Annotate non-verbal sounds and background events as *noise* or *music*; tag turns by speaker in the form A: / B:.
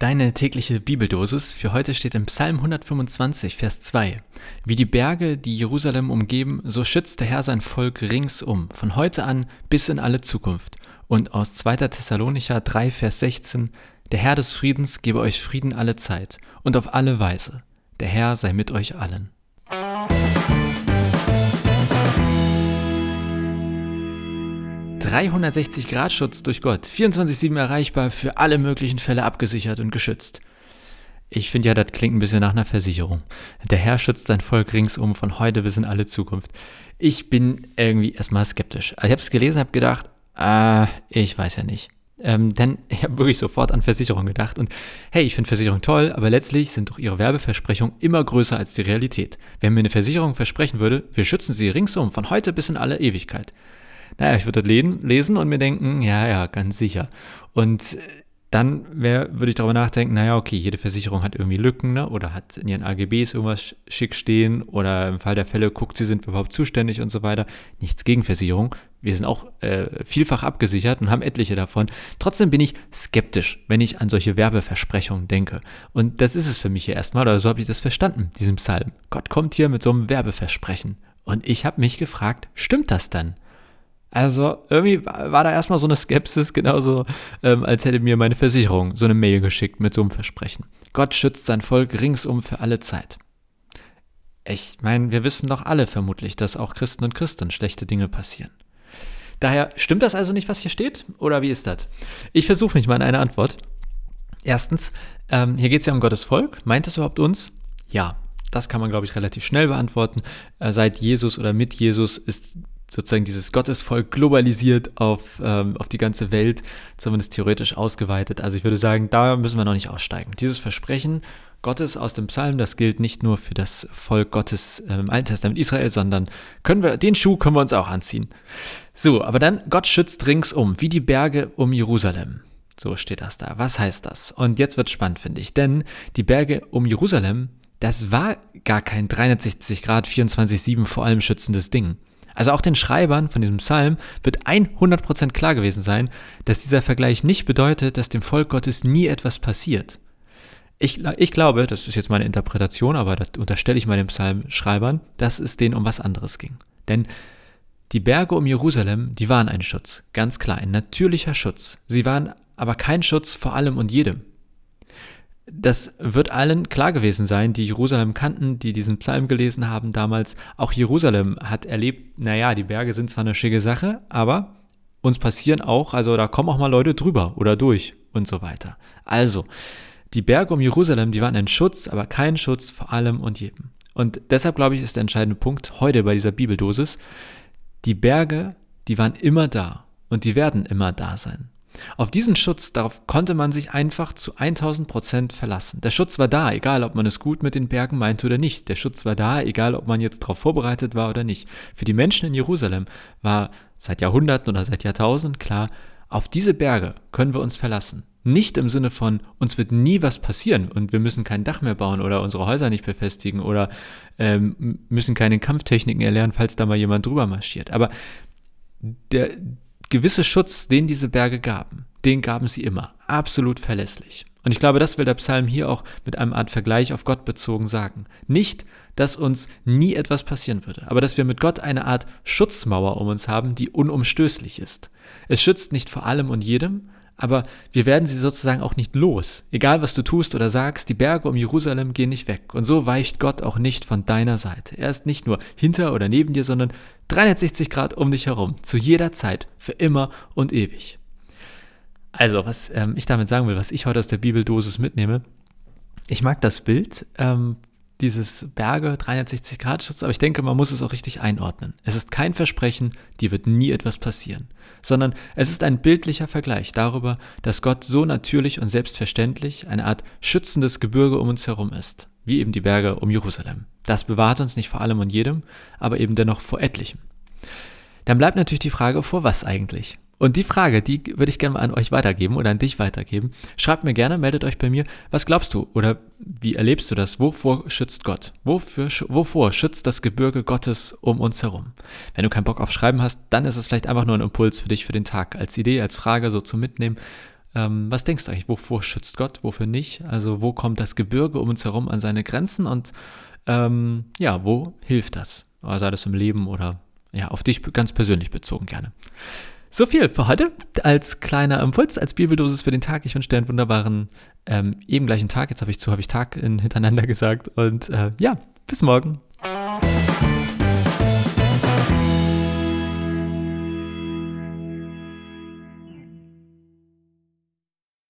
A: Deine tägliche Bibeldosis für heute steht im Psalm 125, Vers 2. Wie die Berge, die Jerusalem umgeben, so schützt der Herr sein Volk ringsum, von heute an bis in alle Zukunft. Und aus 2. Thessalonicher 3, Vers 16. Der Herr des Friedens gebe euch Frieden alle Zeit und auf alle Weise. Der Herr sei mit euch allen. 360 Grad Schutz durch Gott, 24-7 erreichbar, für alle möglichen Fälle abgesichert und geschützt. Ich finde ja, das klingt ein bisschen nach einer Versicherung. Der Herr schützt sein Volk ringsum von heute bis in alle Zukunft. Ich bin irgendwie erstmal skeptisch. Also ich habe es gelesen, habe gedacht, ah, ich weiß ja nicht. Ähm, denn *laughs* ich habe wirklich sofort an Versicherung gedacht. Und hey, ich finde Versicherung toll, aber letztlich sind doch ihre Werbeversprechungen immer größer als die Realität. Wenn mir eine Versicherung versprechen würde, wir schützen sie ringsum von heute bis in alle Ewigkeit, naja, ich würde das lesen und mir denken, ja, ja, ganz sicher. Und dann würde ich darüber nachdenken, naja, okay, jede Versicherung hat irgendwie Lücken ne? oder hat in ihren AGBs irgendwas schick stehen oder im Fall der Fälle guckt sie, sind überhaupt zuständig und so weiter. Nichts gegen Versicherung. Wir sind auch äh, vielfach abgesichert und haben etliche davon. Trotzdem bin ich skeptisch, wenn ich an solche Werbeversprechungen denke. Und das ist es für mich hier erstmal, oder so habe ich das verstanden, diesen Psalm. Gott kommt hier mit so einem Werbeversprechen. Und ich habe mich gefragt, stimmt das dann? Also irgendwie war da erstmal so eine Skepsis, genauso ähm, als hätte mir meine Versicherung so eine Mail geschickt mit so einem Versprechen. Gott schützt sein Volk ringsum für alle Zeit. Ich meine, wir wissen doch alle vermutlich, dass auch Christen und Christen schlechte Dinge passieren. Daher stimmt das also nicht, was hier steht? Oder wie ist das? Ich versuche mich mal in eine Antwort. Erstens, ähm, hier geht es ja um Gottes Volk. Meint es überhaupt uns? Ja, das kann man, glaube ich, relativ schnell beantworten. Äh, seit Jesus oder mit Jesus ist sozusagen dieses Gottesvolk globalisiert auf, ähm, auf die ganze Welt, zumindest theoretisch ausgeweitet. Also ich würde sagen, da müssen wir noch nicht aussteigen. Dieses Versprechen Gottes aus dem Psalm, das gilt nicht nur für das Volk Gottes ähm, im Alten Testament Israel, sondern können wir, den Schuh können wir uns auch anziehen. So, aber dann, Gott schützt ringsum, wie die Berge um Jerusalem. So steht das da. Was heißt das? Und jetzt wird spannend, finde ich. Denn die Berge um Jerusalem, das war gar kein 360 Grad 24-7 vor allem schützendes Ding. Also auch den Schreibern von diesem Psalm wird 100% klar gewesen sein, dass dieser Vergleich nicht bedeutet, dass dem Volk Gottes nie etwas passiert. Ich, ich glaube, das ist jetzt meine Interpretation, aber das unterstelle ich mal den Psalmschreibern, dass es denen um was anderes ging. Denn die Berge um Jerusalem, die waren ein Schutz, ganz klar, ein natürlicher Schutz. Sie waren aber kein Schutz vor allem und jedem das wird allen klar gewesen sein, die Jerusalem kannten, die diesen Psalm gelesen haben damals. Auch Jerusalem hat erlebt, naja, die Berge sind zwar eine schicke Sache, aber uns passieren auch, also da kommen auch mal Leute drüber oder durch und so weiter. Also, die Berge um Jerusalem, die waren ein Schutz, aber kein Schutz vor allem und jedem. Und deshalb glaube ich, ist der entscheidende Punkt heute bei dieser Bibeldosis, die Berge, die waren immer da und die werden immer da sein. Auf diesen Schutz, darauf konnte man sich einfach zu 1000 Prozent verlassen. Der Schutz war da, egal ob man es gut mit den Bergen meinte oder nicht. Der Schutz war da, egal ob man jetzt darauf vorbereitet war oder nicht. Für die Menschen in Jerusalem war seit Jahrhunderten oder seit Jahrtausenden klar, auf diese Berge können wir uns verlassen. Nicht im Sinne von, uns wird nie was passieren und wir müssen kein Dach mehr bauen oder unsere Häuser nicht befestigen oder ähm, müssen keine Kampftechniken erlernen, falls da mal jemand drüber marschiert. Aber der, gewisse Schutz, den diese Berge gaben, den gaben sie immer, absolut verlässlich. Und ich glaube, das will der Psalm hier auch mit einem Art Vergleich auf Gott bezogen sagen. Nicht, dass uns nie etwas passieren würde, aber dass wir mit Gott eine Art Schutzmauer um uns haben, die unumstößlich ist. Es schützt nicht vor allem und jedem, aber wir werden sie sozusagen auch nicht los. Egal was du tust oder sagst, die Berge um Jerusalem gehen nicht weg. Und so weicht Gott auch nicht von deiner Seite. Er ist nicht nur hinter oder neben dir, sondern 360 Grad um dich herum, zu jeder Zeit, für immer und ewig. Also, was ähm, ich damit sagen will, was ich heute aus der Bibeldosis mitnehme, ich mag das Bild ähm, dieses Berge 360 Grad Schutz, aber ich denke, man muss es auch richtig einordnen. Es ist kein Versprechen, dir wird nie etwas passieren, sondern es ist ein bildlicher Vergleich darüber, dass Gott so natürlich und selbstverständlich eine Art schützendes Gebirge um uns herum ist, wie eben die Berge um Jerusalem. Das bewahrt uns nicht vor allem und jedem, aber eben dennoch vor etlichem. Dann bleibt natürlich die Frage, vor was eigentlich? Und die Frage, die würde ich gerne mal an euch weitergeben oder an dich weitergeben. Schreibt mir gerne, meldet euch bei mir. Was glaubst du oder wie erlebst du das? Wovor schützt Gott? Wofür, wovor schützt das Gebirge Gottes um uns herum? Wenn du keinen Bock auf Schreiben hast, dann ist es vielleicht einfach nur ein Impuls für dich für den Tag. Als Idee, als Frage so zu mitnehmen. Ähm, was denkst du eigentlich, wovor schützt Gott, wofür nicht? Also wo kommt das Gebirge um uns herum an seine Grenzen und ähm, ja, wo hilft das? Sei das im Leben oder ja, auf dich ganz persönlich bezogen gerne. So viel für heute als kleiner Impuls, als Bibeldosis für den Tag. Ich wünsche dir einen wunderbaren, ähm, eben gleichen Tag. Jetzt habe ich zu, habe ich Tag in, hintereinander *laughs* gesagt. Und äh, ja, bis morgen.